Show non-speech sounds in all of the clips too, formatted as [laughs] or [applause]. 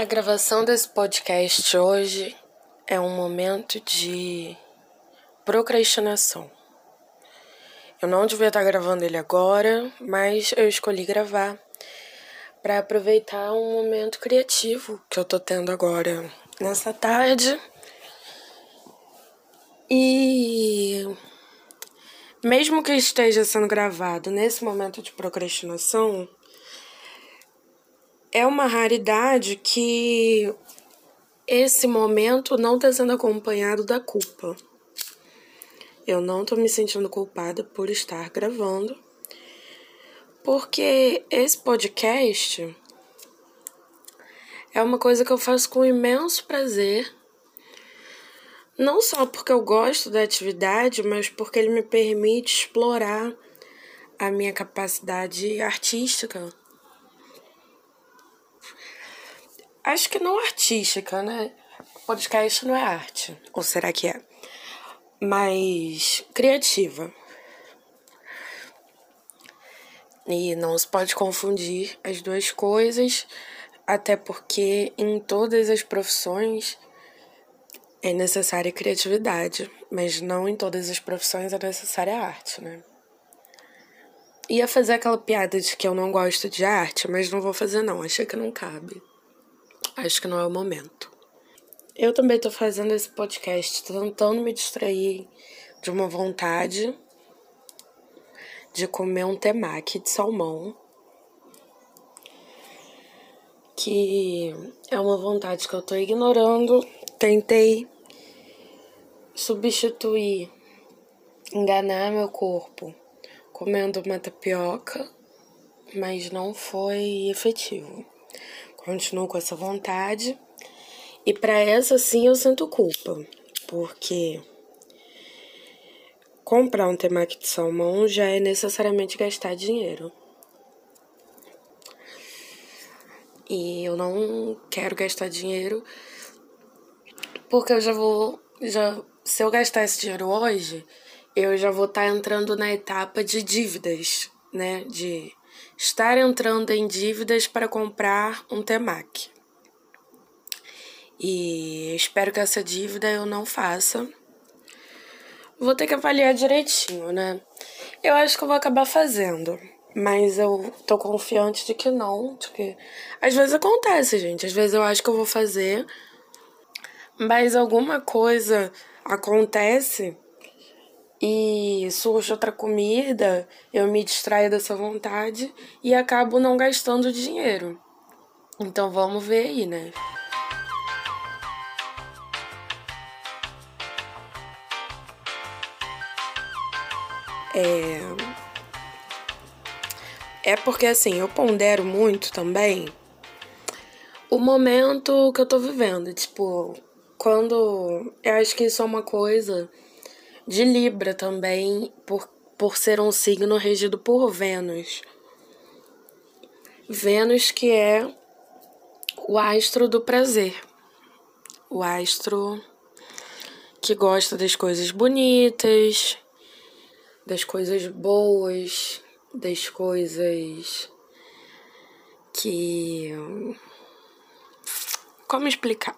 A gravação desse podcast hoje é um momento de procrastinação. Eu não devia estar gravando ele agora, mas eu escolhi gravar para aproveitar um momento criativo que eu tô tendo agora nessa tarde. E mesmo que esteja sendo gravado nesse momento de procrastinação, é uma raridade que esse momento não está sendo acompanhado da culpa. Eu não estou me sentindo culpada por estar gravando, porque esse podcast é uma coisa que eu faço com imenso prazer. Não só porque eu gosto da atividade, mas porque ele me permite explorar a minha capacidade artística Acho que não artística, né? Podcast não é arte. Ou será que é? Mas criativa. E não se pode confundir as duas coisas, até porque em todas as profissões é necessária criatividade, mas não em todas as profissões é necessária arte, né? Ia fazer aquela piada de que eu não gosto de arte, mas não vou fazer não, achei que não cabe. Acho que não é o momento. Eu também tô fazendo esse podcast tentando me distrair de uma vontade de comer um temaki de salmão. Que é uma vontade que eu tô ignorando. Tentei substituir, enganar meu corpo comendo uma tapioca, mas não foi efetivo. Continuo com essa vontade. E para essa sim eu sinto culpa, porque comprar um temaki de salmão já é necessariamente gastar dinheiro. E eu não quero gastar dinheiro porque eu já vou já se eu gastar esse dinheiro hoje, eu já vou estar tá entrando na etapa de dívidas, né, de estar entrando em dívidas para comprar um Temac. E espero que essa dívida eu não faça. Vou ter que avaliar direitinho, né? Eu acho que eu vou acabar fazendo. Mas eu tô confiante de que não. De que... Às vezes acontece, gente. Às vezes eu acho que eu vou fazer. Mas alguma coisa acontece e surge outra comida, eu me distraio dessa vontade e acabo não gastando dinheiro. Então vamos ver aí, né? É... é porque assim, eu pondero muito também o momento que eu tô vivendo. Tipo, quando. Eu acho que isso é uma coisa de Libra também, por, por ser um signo regido por Vênus. Vênus, que é o astro do prazer, o astro que gosta das coisas bonitas, das coisas boas, das coisas que. Como explicar?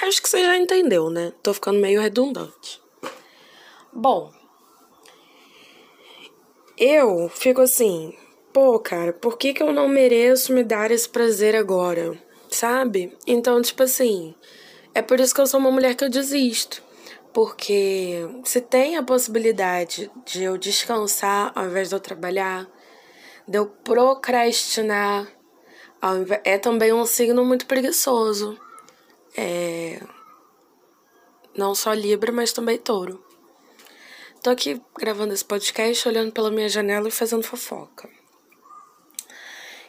Acho que você já entendeu, né? Tô ficando meio redundante. Bom, eu fico assim, pô, cara, por que, que eu não mereço me dar esse prazer agora? Sabe? Então, tipo assim, é por isso que eu sou uma mulher que eu desisto. Porque se tem a possibilidade de eu descansar ao invés de eu trabalhar, de eu procrastinar, é também um signo muito preguiçoso. É. Não só Libra, mas também Touro. Tô aqui gravando esse podcast, olhando pela minha janela e fazendo fofoca.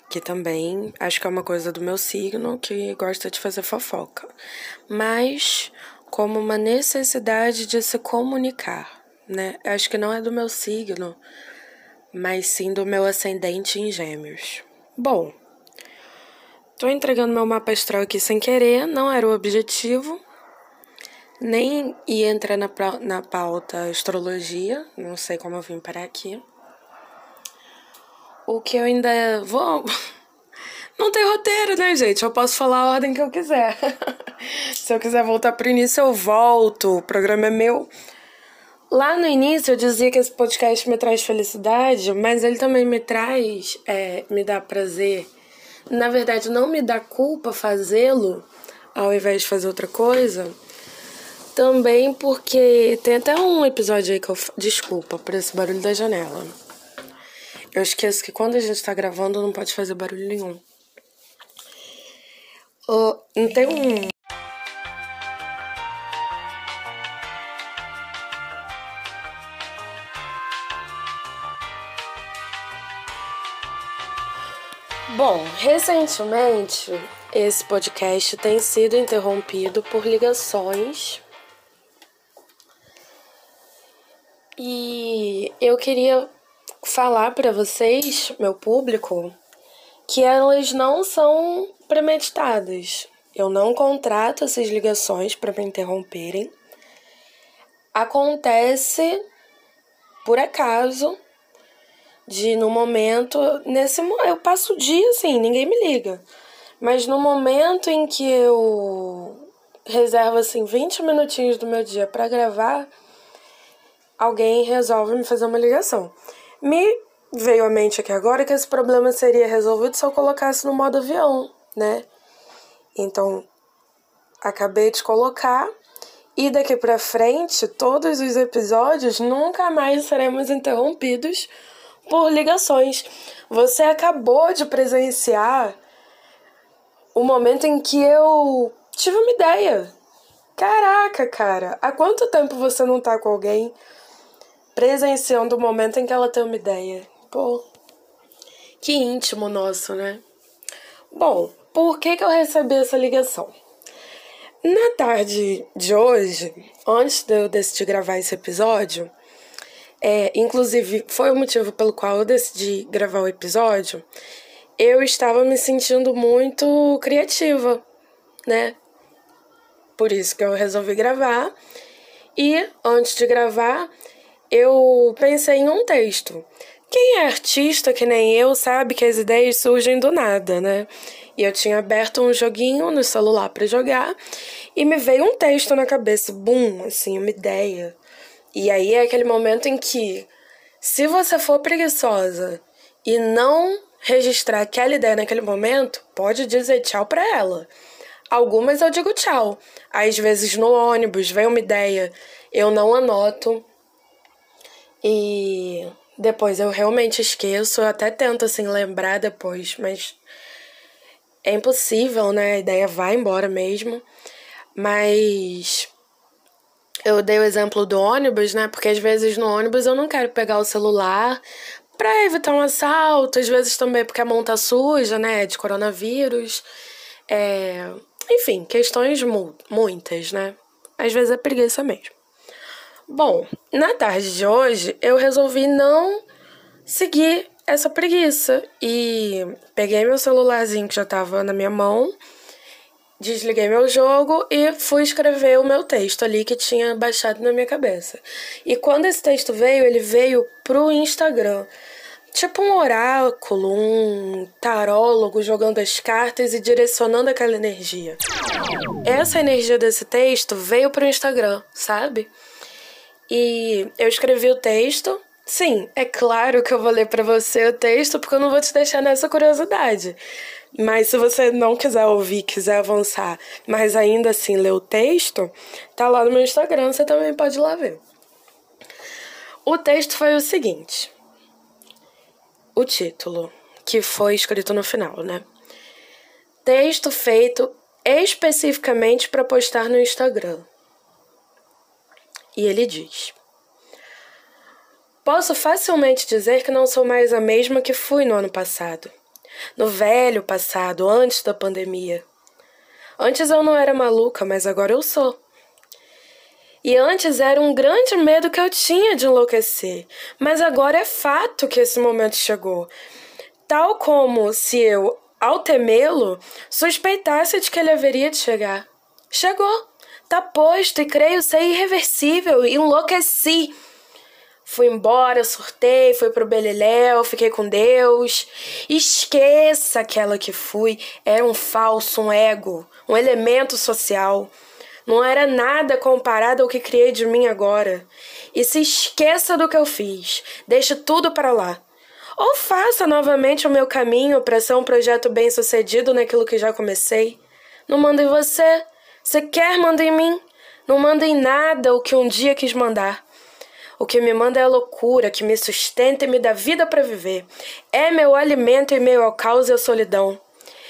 Que também acho que é uma coisa do meu signo que gosta de fazer fofoca. Mas como uma necessidade de se comunicar, né? Acho que não é do meu signo, mas sim do meu ascendente em Gêmeos. Bom, tô entregando meu mapa astral aqui sem querer, não era o objetivo nem ia entrar na, na pauta astrologia, não sei como eu vim parar aqui. O que eu ainda vou. [laughs] Não tem roteiro, né, gente? Eu posso falar a ordem que eu quiser. [laughs] Se eu quiser voltar pro início, eu volto. O programa é meu. Lá no início eu dizia que esse podcast me traz felicidade, mas ele também me traz, é, me dá prazer. Na verdade, não me dá culpa fazê-lo ao invés de fazer outra coisa. Também porque tem até um episódio aí que eu. Desculpa por esse barulho da janela. Eu esqueço que quando a gente tá gravando não pode fazer barulho nenhum. Uh, tem um Bom, recentemente esse podcast tem sido interrompido por ligações e eu queria falar para vocês, meu público, que elas não são premeditadas. Eu não contrato essas ligações para me interromperem. Acontece por acaso de no momento, nesse eu passo o dia assim, ninguém me liga. Mas no momento em que eu reservo assim 20 minutinhos do meu dia para gravar, alguém resolve me fazer uma ligação. Me veio à mente aqui agora que esse problema seria resolvido se eu colocasse no modo avião, né? Então, acabei de colocar e daqui para frente, todos os episódios nunca mais seremos interrompidos por ligações. Você acabou de presenciar o momento em que eu tive uma ideia. Caraca, cara, há quanto tempo você não tá com alguém presenciando o momento em que ela tem uma ideia? Pô, que íntimo nosso, né? Bom, por que, que eu recebi essa ligação? Na tarde de hoje, antes de eu decidir gravar esse episódio, é, inclusive, foi o motivo pelo qual eu decidi gravar o episódio. Eu estava me sentindo muito criativa, né? Por isso que eu resolvi gravar. E antes de gravar, eu pensei em um texto. Quem é artista que nem eu sabe que as ideias surgem do nada, né? E eu tinha aberto um joguinho no celular para jogar e me veio um texto na cabeça, bum, assim, uma ideia. E aí é aquele momento em que, se você for preguiçosa e não registrar aquela ideia naquele momento, pode dizer tchau para ela. Algumas eu digo tchau. Às vezes no ônibus vem uma ideia, eu não anoto. E depois eu realmente esqueço, eu até tento assim lembrar depois, mas é impossível, né? A ideia vai embora mesmo. Mas eu dei o exemplo do ônibus, né? Porque às vezes no ônibus eu não quero pegar o celular para evitar um assalto, às vezes também porque a mão tá suja, né? De coronavírus. É... Enfim, questões mu muitas, né? Às vezes é preguiça mesmo. Bom, na tarde de hoje eu resolvi não seguir essa preguiça e peguei meu celularzinho que já tava na minha mão Desliguei meu jogo e fui escrever o meu texto ali que tinha baixado na minha cabeça. E quando esse texto veio, ele veio pro Instagram. Tipo um oráculo, um tarólogo jogando as cartas e direcionando aquela energia. Essa energia desse texto veio pro Instagram, sabe? E eu escrevi o texto. Sim, é claro que eu vou ler para você o texto porque eu não vou te deixar nessa curiosidade. Mas se você não quiser ouvir, quiser avançar, mas ainda assim ler o texto, tá lá no meu Instagram, você também pode ir lá ver. O texto foi o seguinte: o título, que foi escrito no final, né? Texto feito especificamente para postar no Instagram. E ele diz: Posso facilmente dizer que não sou mais a mesma que fui no ano passado no velho passado, antes da pandemia. Antes eu não era maluca, mas agora eu sou. E antes era um grande medo que eu tinha de enlouquecer, mas agora é fato que esse momento chegou. Tal como se eu, ao temê-lo, suspeitasse de que ele haveria de chegar. Chegou, tá posto e creio ser irreversível, enlouqueci. fui embora, surtei, fui pro Beleléu, fiquei com Deus. Esqueça aquela que fui, era um falso, um ego, um elemento social. Não era nada comparado ao que criei de mim agora. E se esqueça do que eu fiz, deixe tudo para lá. Ou faça novamente o meu caminho para ser um projeto bem sucedido naquilo que já comecei. Não manda em você. Você quer, manda em mim. Não manda em nada o que um dia quis mandar. O que me manda é a loucura que me sustenta e me dá vida para viver. É meu alimento e meio ao caos e à solidão.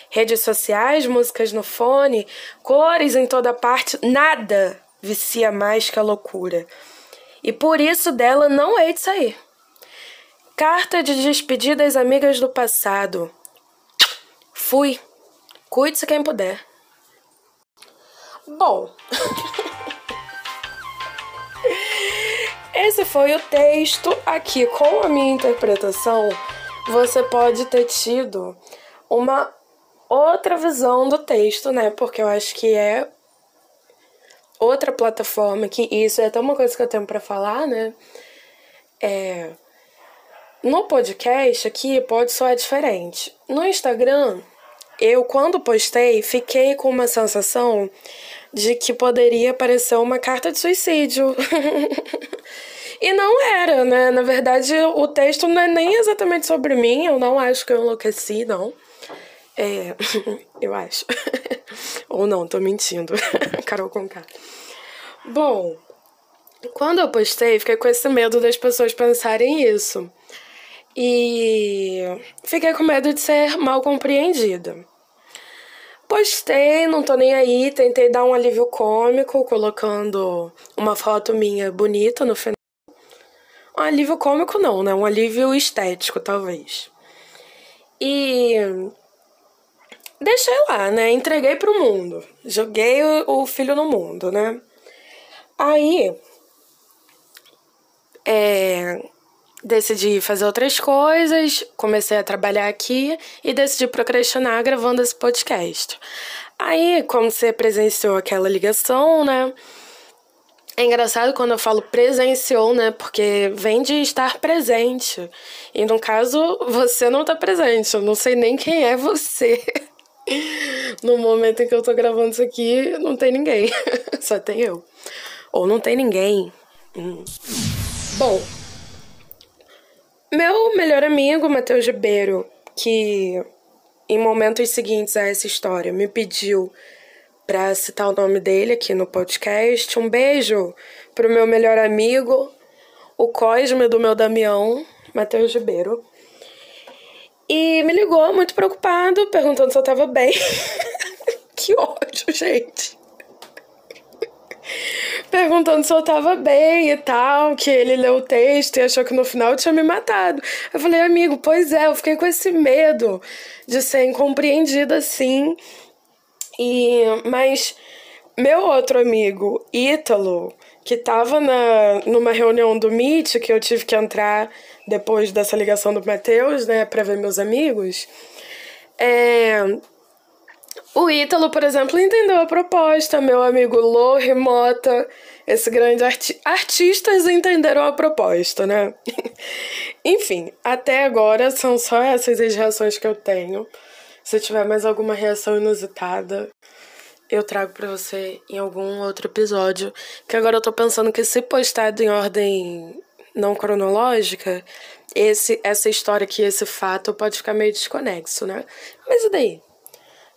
Redes sociais, músicas no fone, cores em toda parte, nada vicia mais que a loucura. E por isso dela não hei de sair. Carta de despedida às amigas do passado. Fui. Cuide-se quem puder. Bom. Esse foi o texto. Aqui, com a minha interpretação, você pode ter tido uma outra visão do texto, né? Porque eu acho que é outra plataforma que isso é até uma coisa que eu tenho para falar, né? É no podcast aqui pode soar diferente. No Instagram, eu quando postei, fiquei com uma sensação de que poderia parecer uma carta de suicídio. [laughs] e não era, né? Na verdade, o texto não é nem exatamente sobre mim, eu não acho que eu enlouqueci, não. É, [laughs] eu acho. [laughs] Ou não, tô mentindo. Carol Conká. Bom, quando eu postei, fiquei com esse medo das pessoas pensarem isso. E fiquei com medo de ser mal compreendida. Postei, não tô nem aí, tentei dar um alívio cômico, colocando uma foto minha bonita no final. Um alívio cômico não, né? Um alívio estético, talvez. E deixei lá, né? Entreguei pro mundo. Joguei o filho no mundo, né? Aí, é, decidi fazer outras coisas, comecei a trabalhar aqui e decidi procrastinar gravando esse podcast. Aí, como você presenciou aquela ligação, né? É engraçado quando eu falo presenciou, né? Porque vem de estar presente. E no caso, você não tá presente. Eu não sei nem quem é você. [laughs] No momento em que eu tô gravando isso aqui, não tem ninguém. [laughs] Só tem eu. Ou não tem ninguém. Hum. Bom, meu melhor amigo, Matheus Ribeiro, que em momentos seguintes a essa história me pediu para citar o nome dele aqui no podcast. Um beijo pro meu melhor amigo, o Cosme do meu Damião, Matheus Ribeiro. E me ligou muito preocupado, perguntando se eu tava bem. [laughs] que ódio, gente perguntando se eu tava bem e tal, que ele leu o texto e achou que no final tinha me matado. Eu falei, amigo, pois é, eu fiquei com esse medo de ser incompreendida assim. E mas meu outro amigo, Ítalo, que tava na, numa reunião do Meet, que eu tive que entrar depois dessa ligação do Matheus, né, pra ver meus amigos, é, o Ítalo, por exemplo, entendeu a proposta. Meu amigo Lô Remota, esse grande arti artistas entenderam a proposta, né? [laughs] Enfim, até agora são só essas as reações que eu tenho. Se tiver mais alguma reação inusitada, eu trago para você em algum outro episódio. Que agora eu tô pensando que se postado em ordem não cronológica, esse essa história aqui, esse fato pode ficar meio desconexo, né? Mas e daí?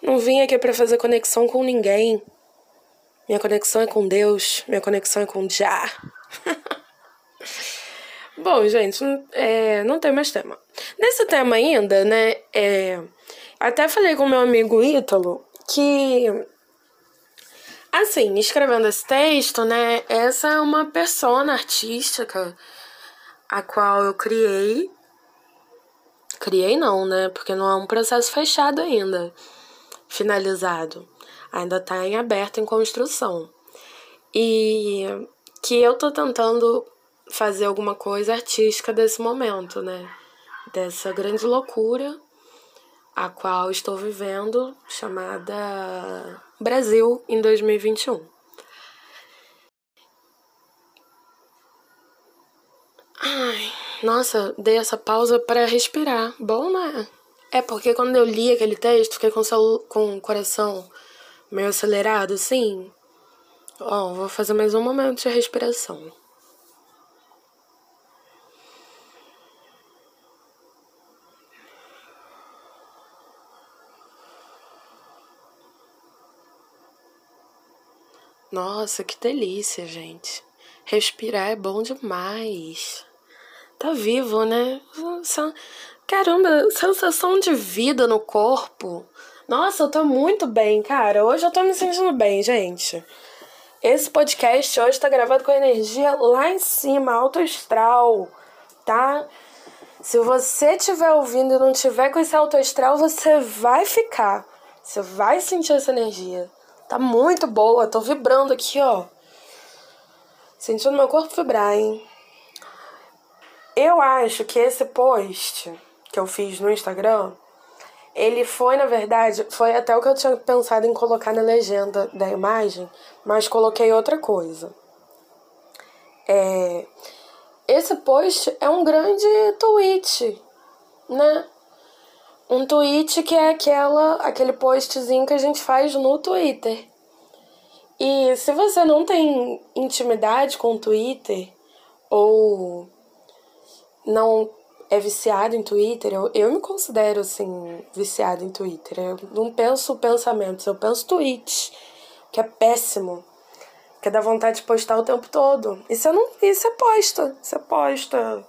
Não vim aqui para fazer conexão com ninguém. Minha conexão é com Deus, minha conexão é com Já. [laughs] Bom, gente, é, não tem mais tema. Nesse tema ainda, né, é, até falei com meu amigo Ítalo que, assim, escrevendo esse texto, né, essa é uma persona artística a qual eu criei. Criei não, né, porque não é um processo fechado ainda finalizado, ainda está em aberto, em construção. E que eu tô tentando fazer alguma coisa artística desse momento, né? Dessa grande loucura a qual estou vivendo, chamada Brasil em 2021. Ai, nossa, dei essa pausa para respirar. Bom, né? É porque quando eu li aquele texto, fiquei com, com o coração meio acelerado, assim. Ó, vou fazer mais um momento de respiração. Nossa, que delícia, gente. Respirar é bom demais. Tá vivo, né? Caramba, sensação de vida no corpo. Nossa, eu tô muito bem, cara. Hoje eu tô me sentindo bem, gente. Esse podcast hoje tá gravado com energia lá em cima, alto astral, tá? Se você estiver ouvindo e não tiver com esse alto astral, você vai ficar. Você vai sentir essa energia. Tá muito boa, tô vibrando aqui, ó. Sentindo meu corpo vibrar, hein? Eu acho que esse post que eu fiz no Instagram, ele foi, na verdade, foi até o que eu tinha pensado em colocar na legenda da imagem, mas coloquei outra coisa. É, esse post é um grande tweet, né? Um tweet que é aquela, aquele postzinho que a gente faz no Twitter. E se você não tem intimidade com o Twitter ou não é viciado em Twitter, eu, eu me considero assim, viciado em Twitter. Eu não penso pensamentos, eu penso tweets, que é péssimo. Que dá vontade de postar o tempo todo. Você não. E você posta. Você posta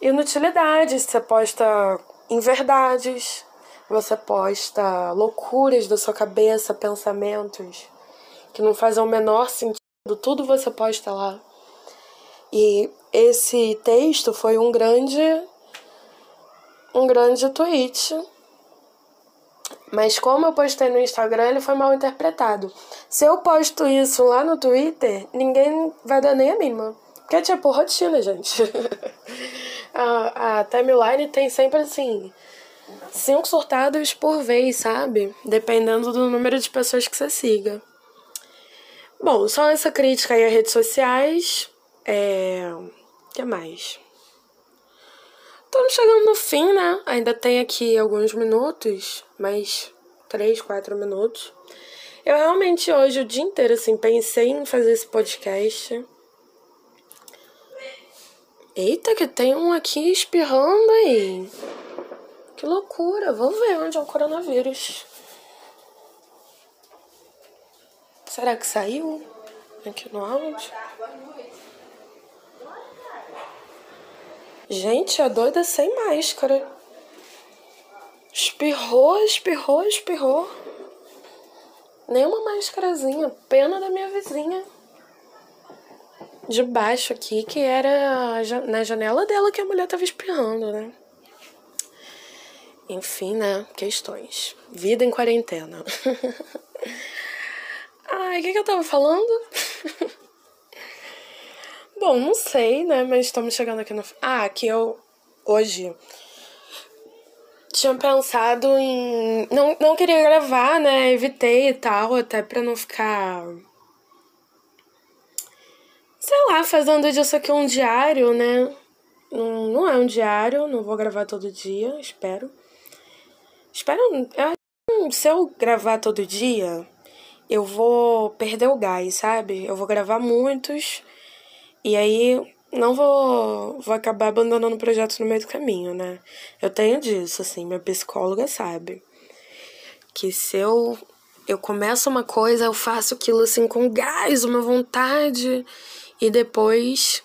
inutilidades, você posta inverdades, você posta loucuras da sua cabeça, pensamentos que não fazem o menor sentido, tudo você posta lá. E esse texto foi um grande um grande tweet. Mas como eu postei no Instagram, ele foi mal interpretado. Se eu posto isso lá no Twitter, ninguém vai dar nem a mínima. Porque é tipo rotina, gente. [laughs] a, a timeline tem sempre assim cinco surtados por vez, sabe? Dependendo do número de pessoas que você siga. Bom, só essa crítica aí às redes sociais. É. Que mais? Estamos chegando no fim, né? Ainda tem aqui alguns minutos, mais três, quatro minutos. Eu realmente hoje, o dia inteiro, assim, pensei em fazer esse podcast. Eita, que tem um aqui espirrando aí. Que loucura. Vou ver onde é o coronavírus. Será que saiu aqui no áudio? Gente, a doida sem máscara. Espirrou, espirrou, espirrou. Nem uma máscarazinha. Pena da minha vizinha de baixo aqui, que era na janela dela que a mulher tava espirrando, né? Enfim, né? Questões. Vida em quarentena. [laughs] Ai, o que, que eu tava falando? Bom, não sei, né? Mas estamos chegando aqui no. Ah, que eu hoje tinha pensado em. Não, não queria gravar, né? Evitei e tal, até pra não ficar sei lá, fazendo disso aqui um diário, né? Não, não é um diário, não vou gravar todo dia, espero. Espero. Se eu gravar todo dia, eu vou perder o gás, sabe? Eu vou gravar muitos e aí não vou, vou acabar abandonando o projeto no meio do caminho, né? Eu tenho disso, assim, minha psicóloga sabe. Que se eu, eu começo uma coisa, eu faço aquilo assim com gás, uma vontade e depois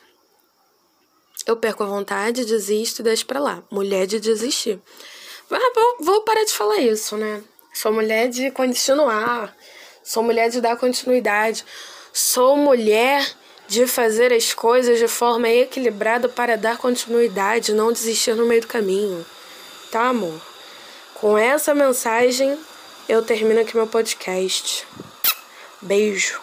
eu perco a vontade, desisto e deixo pra lá. Mulher de desistir. Ah, vou, vou parar de falar isso, né? Sou mulher de continuar. Sou mulher de dar continuidade. Sou mulher de fazer as coisas de forma equilibrada para dar continuidade, não desistir no meio do caminho. Tá, amor? Com essa mensagem, eu termino aqui meu podcast. Beijo.